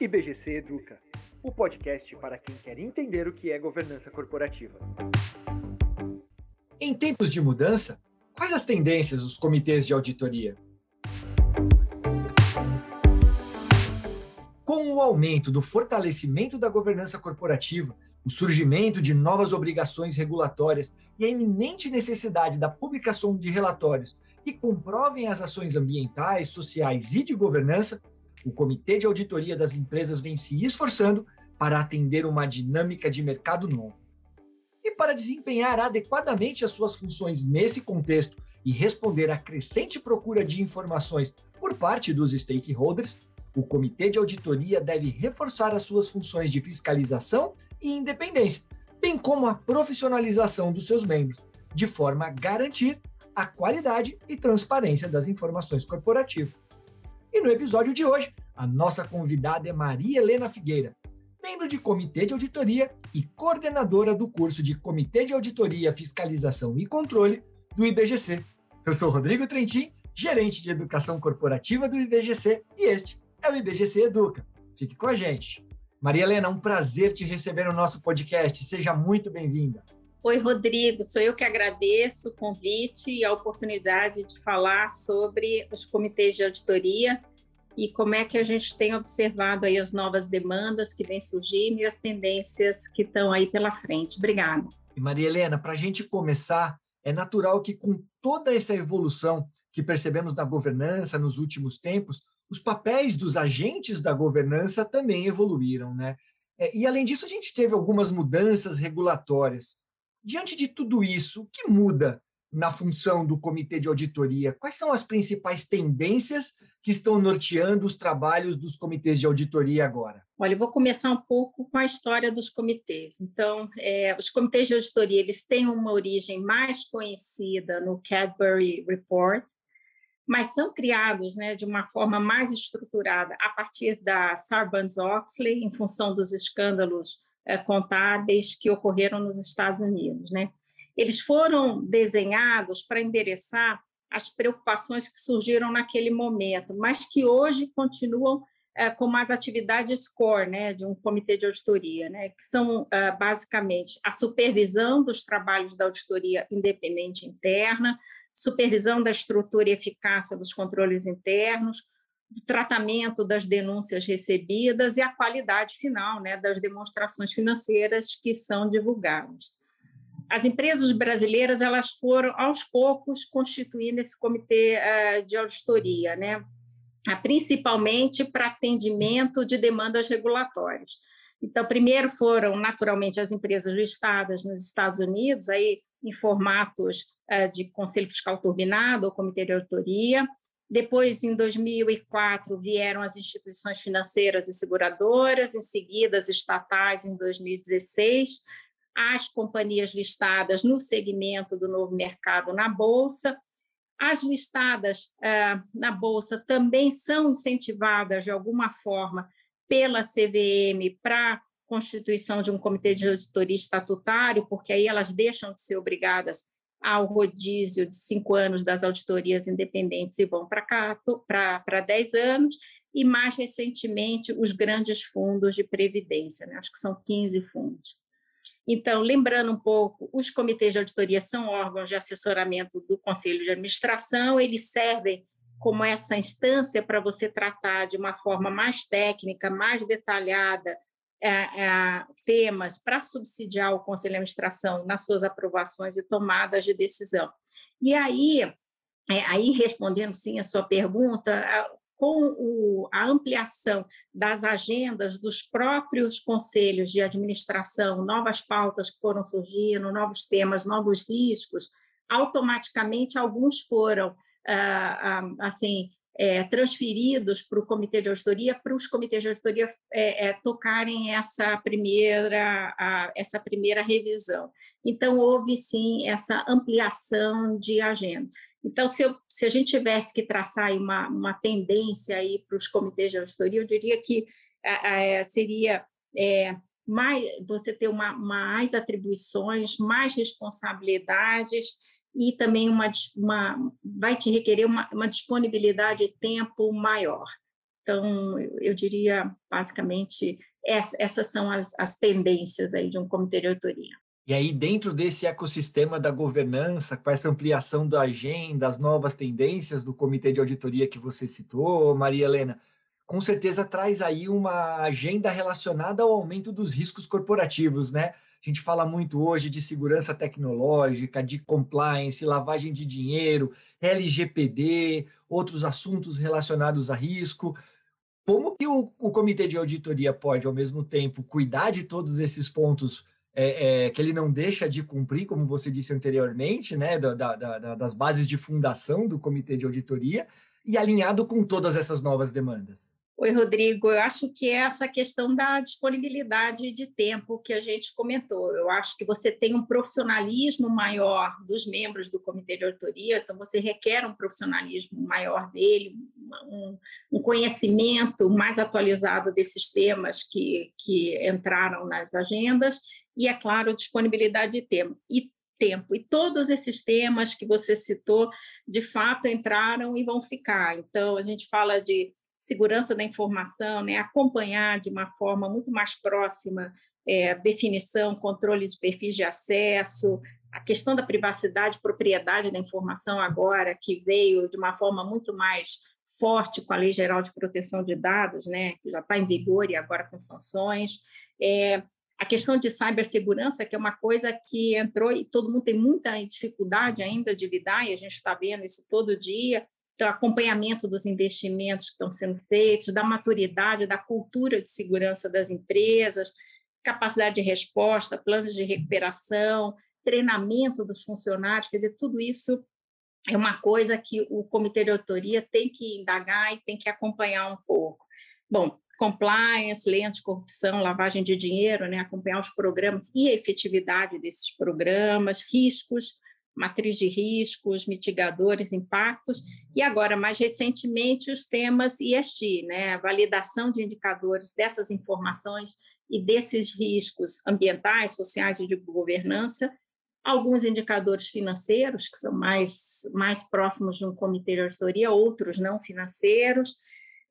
IBGC Educa, o podcast para quem quer entender o que é governança corporativa. Em tempos de mudança, quais as tendências dos comitês de auditoria? Com o aumento do fortalecimento da governança corporativa, o surgimento de novas obrigações regulatórias e a iminente necessidade da publicação de relatórios que comprovem as ações ambientais, sociais e de governança, o Comitê de Auditoria das Empresas vem se esforçando para atender uma dinâmica de mercado novo. E para desempenhar adequadamente as suas funções nesse contexto e responder à crescente procura de informações por parte dos stakeholders, o Comitê de Auditoria deve reforçar as suas funções de fiscalização e independência, bem como a profissionalização dos seus membros, de forma a garantir a qualidade e transparência das informações corporativas. E no episódio de hoje, a nossa convidada é Maria Helena Figueira, membro de Comitê de Auditoria e coordenadora do curso de Comitê de Auditoria, Fiscalização e Controle do IBGC. Eu sou Rodrigo Trentin, gerente de Educação Corporativa do IBGC, e este é o IBGC Educa. Fique com a gente. Maria Helena, um prazer te receber no nosso podcast. Seja muito bem-vinda. Oi, Rodrigo. Sou eu que agradeço o convite e a oportunidade de falar sobre os comitês de auditoria e como é que a gente tem observado aí as novas demandas que vêm surgindo e as tendências que estão aí pela frente. Obrigada. E Maria Helena, para a gente começar, é natural que com toda essa evolução que percebemos na governança nos últimos tempos, os papéis dos agentes da governança também evoluíram, né? É, e além disso, a gente teve algumas mudanças regulatórias. Diante de tudo isso, o que muda na função do comitê de auditoria? Quais são as principais tendências que estão norteando os trabalhos dos comitês de auditoria agora? Olha, eu vou começar um pouco com a história dos comitês. Então, é, os comitês de auditoria eles têm uma origem mais conhecida no Cadbury Report, mas são criados né, de uma forma mais estruturada a partir da Sarbanes-Oxley, em função dos escândalos contábeis que ocorreram nos Estados Unidos. Né? Eles foram desenhados para endereçar as preocupações que surgiram naquele momento, mas que hoje continuam é, como as atividades core né, de um comitê de auditoria, né, que são é, basicamente a supervisão dos trabalhos da auditoria independente interna, supervisão da estrutura e eficácia dos controles internos, do tratamento das denúncias recebidas e a qualidade final né, das demonstrações financeiras que são divulgadas. As empresas brasileiras elas foram aos poucos constituindo esse comitê uh, de auditoria, né, principalmente para atendimento de demandas regulatórias. Então, primeiro foram naturalmente as empresas listadas nos Estados Unidos, aí em formatos uh, de conselho fiscal turbinado ou comitê de auditoria, depois, em 2004, vieram as instituições financeiras e seguradoras, em seguida as estatais em 2016, as companhias listadas no segmento do novo mercado na Bolsa. As listadas ah, na Bolsa também são incentivadas, de alguma forma, pela CVM para constituição de um comitê de auditoria estatutário, porque aí elas deixam de ser obrigadas ao rodízio de cinco anos das auditorias independentes e vão para dez anos, e mais recentemente os grandes fundos de previdência, né? acho que são 15 fundos. Então, lembrando um pouco, os comitês de auditoria são órgãos de assessoramento do Conselho de Administração, eles servem como essa instância para você tratar de uma forma mais técnica, mais detalhada, é, é, temas para subsidiar o Conselho de Administração nas suas aprovações e tomadas de decisão. E aí, é, aí respondendo sim a sua pergunta, com o, a ampliação das agendas dos próprios conselhos de administração, novas pautas que foram surgindo, novos temas, novos riscos, automaticamente alguns foram ah, ah, assim é, transferidos para o comitê de auditoria, para os comitês de auditoria é, é, tocarem essa primeira, a, essa primeira revisão. Então, houve sim essa ampliação de agenda. Então, se, eu, se a gente tivesse que traçar uma, uma tendência aí para os comitês de auditoria, eu diria que é, seria é, mais, você ter uma, mais atribuições, mais responsabilidades, e também uma, uma vai te requerer uma, uma disponibilidade de tempo maior. Então, eu diria, basicamente, essas são as, as tendências aí de um comitê de auditoria. E aí, dentro desse ecossistema da governança, com essa ampliação da agenda, as novas tendências do comitê de auditoria que você citou, Maria Helena, com certeza traz aí uma agenda relacionada ao aumento dos riscos corporativos, né? A gente fala muito hoje de segurança tecnológica, de compliance, lavagem de dinheiro, LGPD, outros assuntos relacionados a risco. Como que o, o comitê de auditoria pode, ao mesmo tempo, cuidar de todos esses pontos é, é, que ele não deixa de cumprir, como você disse anteriormente, né, da, da, da, das bases de fundação do comitê de auditoria, e alinhado com todas essas novas demandas? Oi, Rodrigo. Eu acho que é essa questão da disponibilidade de tempo que a gente comentou. Eu acho que você tem um profissionalismo maior dos membros do comitê de auditoria, então você requer um profissionalismo maior dele, um, um conhecimento mais atualizado desses temas que, que entraram nas agendas e, é claro, disponibilidade de tempo. E tempo. E todos esses temas que você citou, de fato, entraram e vão ficar. Então, a gente fala de segurança da informação, né, acompanhar de uma forma muito mais próxima é, definição, controle de perfis de acesso, a questão da privacidade, propriedade da informação agora, que veio de uma forma muito mais forte com a Lei Geral de Proteção de Dados, né, que já está em vigor e agora com sanções. É, a questão de cibersegurança, que é uma coisa que entrou e todo mundo tem muita dificuldade ainda de lidar, e a gente está vendo isso todo dia, acompanhamento dos investimentos que estão sendo feitos, da maturidade, da cultura de segurança das empresas, capacidade de resposta, planos de recuperação, treinamento dos funcionários, quer dizer, tudo isso é uma coisa que o comitê de autoria tem que indagar e tem que acompanhar um pouco. Bom, compliance, lei anticorrupção, lavagem de dinheiro, né, acompanhar os programas e a efetividade desses programas, riscos, matriz de riscos, mitigadores, impactos, e agora, mais recentemente, os temas ESG, né, a validação de indicadores dessas informações e desses riscos ambientais, sociais e de governança, alguns indicadores financeiros, que são mais, mais próximos de um comitê de auditoria, outros não financeiros,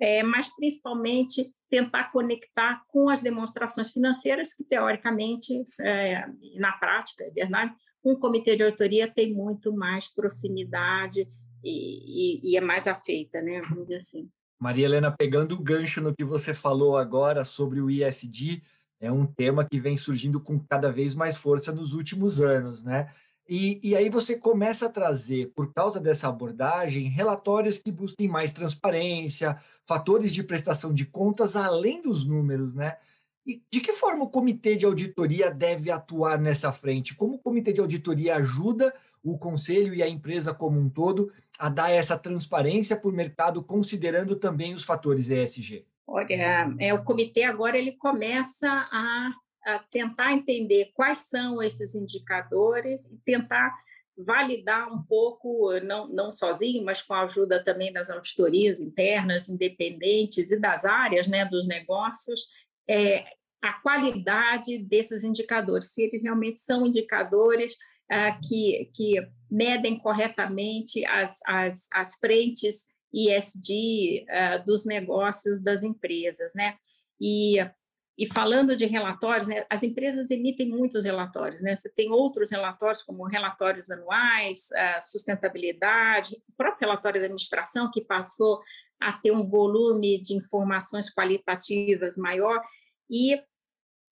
é, mas principalmente tentar conectar com as demonstrações financeiras, que teoricamente, é, na prática, é verdade, um comitê de autoria tem muito mais proximidade e, e, e é mais afeita, né? Vamos dizer assim. Maria Helena, pegando o gancho no que você falou agora sobre o ISD, é um tema que vem surgindo com cada vez mais força nos últimos anos, né? E, e, aí você começa a trazer, por causa dessa abordagem, relatórios que busquem mais transparência, fatores de prestação de contas além dos números, né? E de que forma o comitê de auditoria deve atuar nessa frente? Como o comitê de auditoria ajuda o conselho e a empresa como um todo a dar essa transparência para o mercado, considerando também os fatores ESG? Olha, é, o comitê agora ele começa a, a tentar entender quais são esses indicadores e tentar validar um pouco, não, não sozinho, mas com a ajuda também das auditorias internas, independentes e das áreas né, dos negócios, é, a qualidade desses indicadores, se eles realmente são indicadores ah, que, que medem corretamente as, as, as frentes ISD ah, dos negócios das empresas, né? E, e falando de relatórios, né, as empresas emitem muitos relatórios, né? Você tem outros relatórios, como relatórios anuais, ah, sustentabilidade, o próprio relatório da administração, que passou a ter um volume de informações qualitativas maior, e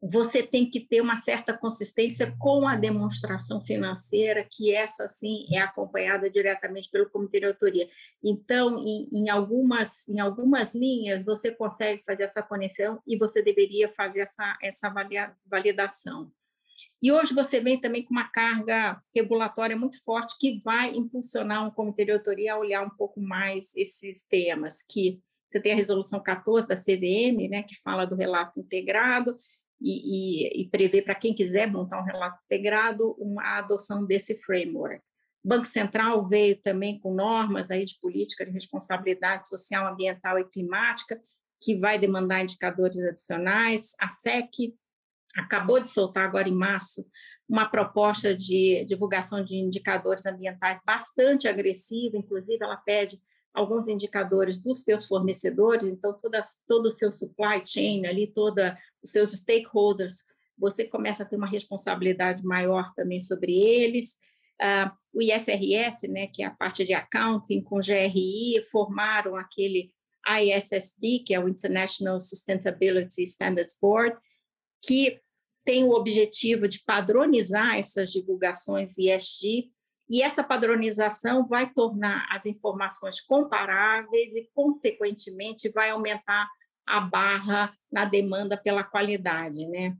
você tem que ter uma certa consistência com a demonstração financeira, que essa, sim, é acompanhada diretamente pelo Comitê de Autoria. Então, em, em, algumas, em algumas linhas, você consegue fazer essa conexão e você deveria fazer essa, essa validação. E hoje você vem também com uma carga regulatória muito forte que vai impulsionar um comitê de autoria a olhar um pouco mais esses temas, que você tem a resolução 14 da CVM, né, que fala do relato integrado, e, e, e prevê para quem quiser montar um relato integrado uma adoção desse framework. O Banco Central veio também com normas aí de política de responsabilidade social, ambiental e climática, que vai demandar indicadores adicionais. A SEC acabou de soltar agora em março uma proposta de divulgação de indicadores ambientais bastante agressiva, inclusive ela pede alguns indicadores dos seus fornecedores, então toda, todo o seu supply chain ali, toda os seus stakeholders, você começa a ter uma responsabilidade maior também sobre eles. Uh, o IFRS, né, que é a parte de accounting com GRI, formaram aquele ISSB, que é o International Sustainability Standards Board, que tem o objetivo de padronizar essas divulgações ESG, e essa padronização vai tornar as informações comparáveis e, consequentemente, vai aumentar a barra na demanda pela qualidade, né?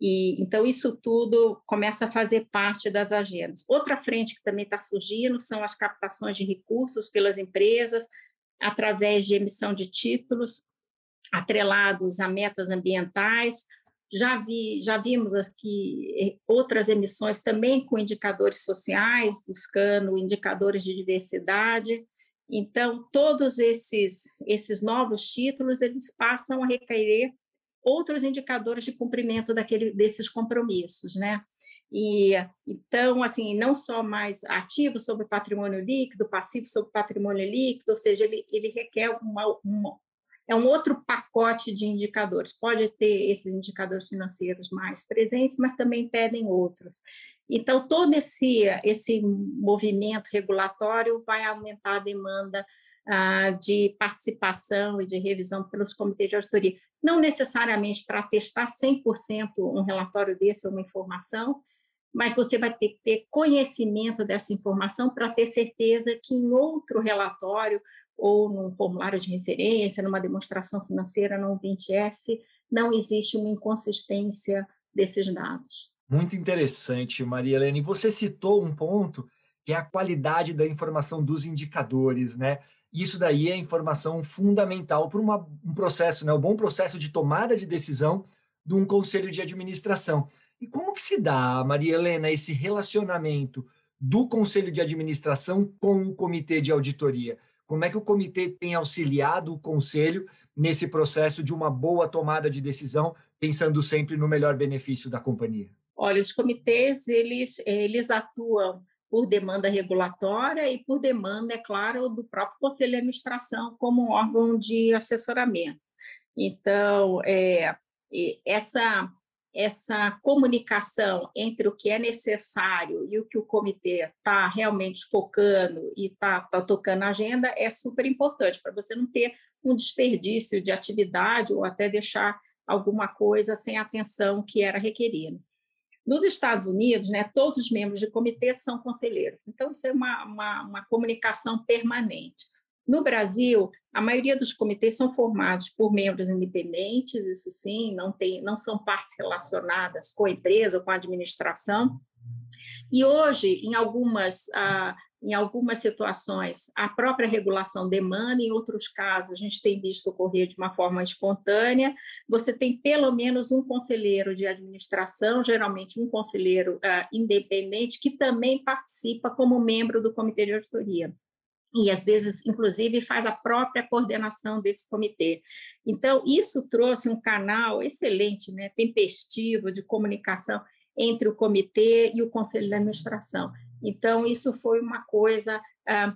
E, então, isso tudo começa a fazer parte das agendas. Outra frente que também está surgindo são as captações de recursos pelas empresas, através de emissão de títulos atrelados a metas ambientais. Já, vi, já vimos aqui eh, outras emissões também com indicadores sociais, buscando indicadores de diversidade. Então, todos esses, esses novos títulos, eles passam a requerer outros indicadores de cumprimento daquele, desses compromissos, né? E então, assim, não só mais ativo sobre patrimônio líquido, passivo sobre patrimônio líquido, ou seja, ele, ele requer uma, uma, é um outro pacote de indicadores. Pode ter esses indicadores financeiros mais presentes, mas também pedem outros. Então, todo esse, esse movimento regulatório vai aumentar a demanda ah, de participação e de revisão pelos comitês de auditoria. Não necessariamente para testar 100% um relatório desse ou uma informação, mas você vai ter que ter conhecimento dessa informação para ter certeza que em outro relatório ou num formulário de referência, numa demonstração financeira, num 20F, não existe uma inconsistência desses dados. Muito interessante, Maria Helena. E você citou um ponto que é a qualidade da informação dos indicadores, né? Isso daí é informação fundamental para um processo, né, um bom processo de tomada de decisão de um conselho de administração. E como que se dá, Maria Helena, esse relacionamento do conselho de administração com o comitê de auditoria? Como é que o comitê tem auxiliado o conselho nesse processo de uma boa tomada de decisão, pensando sempre no melhor benefício da companhia? Olha, os comitês eles eles atuam por demanda regulatória e por demanda, é claro, do próprio Conselho de Administração como um órgão de assessoramento. Então, é, essa, essa comunicação entre o que é necessário e o que o comitê está realmente focando e está tá tocando a agenda é super importante para você não ter um desperdício de atividade ou até deixar alguma coisa sem atenção que era requerida. Nos Estados Unidos, né, todos os membros de comitê são conselheiros, então isso é uma, uma, uma comunicação permanente. No Brasil, a maioria dos comitês são formados por membros independentes, isso sim, não, tem, não são partes relacionadas com a empresa ou com a administração. E hoje, em algumas ah, em algumas situações, a própria regulação demanda, em outros casos, a gente tem visto ocorrer de uma forma espontânea. Você tem pelo menos um conselheiro de administração, geralmente um conselheiro uh, independente, que também participa como membro do comitê de auditoria e às vezes, inclusive, faz a própria coordenação desse comitê. Então, isso trouxe um canal excelente, né, tempestivo de comunicação entre o comitê e o conselho de administração. Então, isso foi uma coisa ah,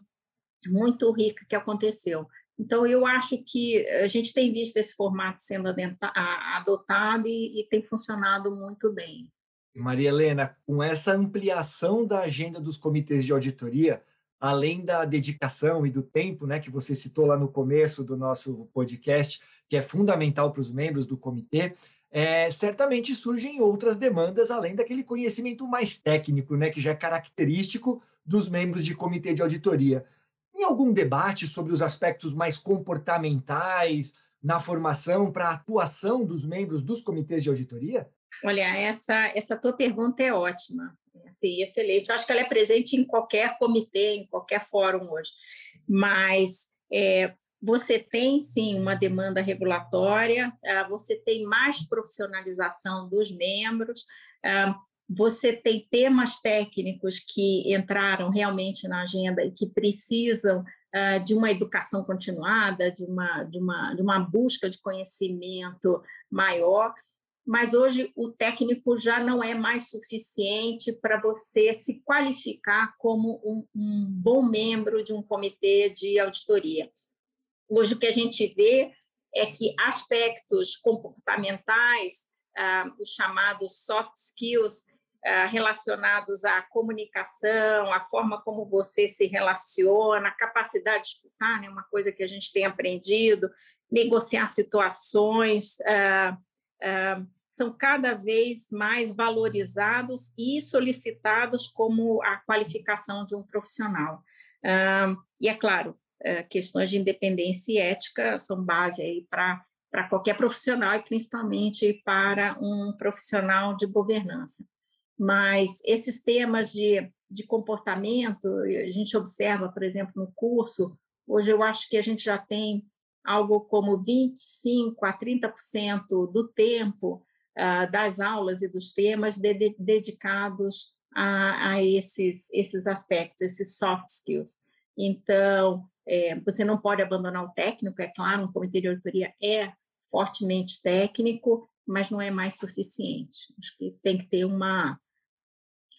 muito rica que aconteceu. Então, eu acho que a gente tem visto esse formato sendo adotado e, e tem funcionado muito bem. Maria Helena, com essa ampliação da agenda dos comitês de auditoria, além da dedicação e do tempo, né, que você citou lá no começo do nosso podcast, que é fundamental para os membros do comitê, é, certamente surgem outras demandas além daquele conhecimento mais técnico, né, que já é característico dos membros de comitê de auditoria. Tem algum debate sobre os aspectos mais comportamentais na formação para a atuação dos membros dos comitês de auditoria? Olha, essa, essa tua pergunta é ótima, assim, excelente. Eu acho que ela é presente em qualquer comitê, em qualquer fórum hoje, mas é, você tem sim uma demanda regulatória, ah, você tem mais profissionalização dos membros, ah, você tem temas técnicos que entraram realmente na agenda e que precisam ah, de uma educação continuada, de uma, de, uma, de uma busca de conhecimento maior. Mas hoje o técnico já não é mais suficiente para você se qualificar como um, um, bom membro de um comitê de auditoria. Hoje o que a gente vê é que aspectos comportamentais, ah, os chamados soft skills, ah, relacionados à comunicação, à forma como você se relaciona, a capacidade de escutar, né, uma coisa que a gente tem aprendido, negociar situações, ah, ah, são cada vez mais valorizados e solicitados como a qualificação de um profissional. e é claro, eh, questões de independência e ética são base aí para para qualquer profissional e principalmente para um profissional de governança. Mas esses temas de, de comportamento, a gente observa, por exemplo, no curso, hoje eu acho que a gente já tem algo como 25 a 30% do tempo das aulas e dos temas de, dedicados a, a, esses, esses aspectos, esses soft skills. Então, é, você não pode abandonar o técnico, é claro, um comitê de auditoria é fortemente técnico, mas não é mais suficiente. Acho que tem que ter uma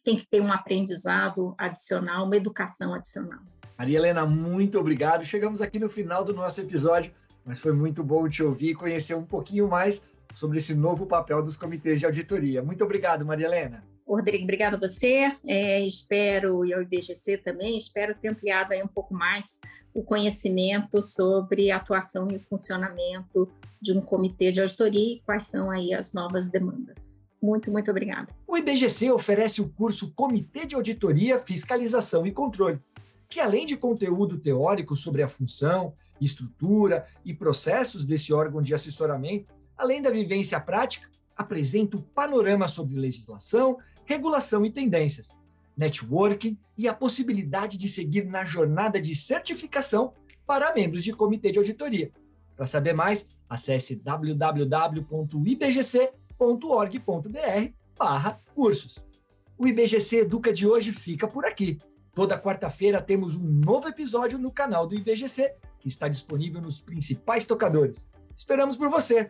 tem que ter um aprendizado adicional, uma educação adicional. Maria Helena, muito obrigado. Chegamos aqui no final do nosso episódio, mas foi muito bom te ouvir e conhecer um pouquinho mais sobre esse novo papel dos comitês de auditoria. Muito obrigado, Maria Helena. Rodrigo, obrigado a você. É, espero, e ao IBGC também, espero ter ampliado aí um pouco mais o conhecimento sobre a atuação e o funcionamento de um comitê de auditoria e quais são aí as novas demandas. Muito, muito obrigada. O IBGC oferece o curso Comitê de Auditoria, Fiscalização e Controle, que além de conteúdo teórico sobre a função, estrutura e processos desse órgão de assessoramento, além da vivência prática, apresenta o panorama sobre legislação, regulação e tendências, networking e a possibilidade de seguir na jornada de certificação para membros de comitê de auditoria. Para saber mais, acesse www.ibgc.com ibgc.org.br barra cursos. O IBGC Educa de hoje fica por aqui. Toda quarta-feira temos um novo episódio no canal do IBGC, que está disponível nos principais tocadores. Esperamos por você.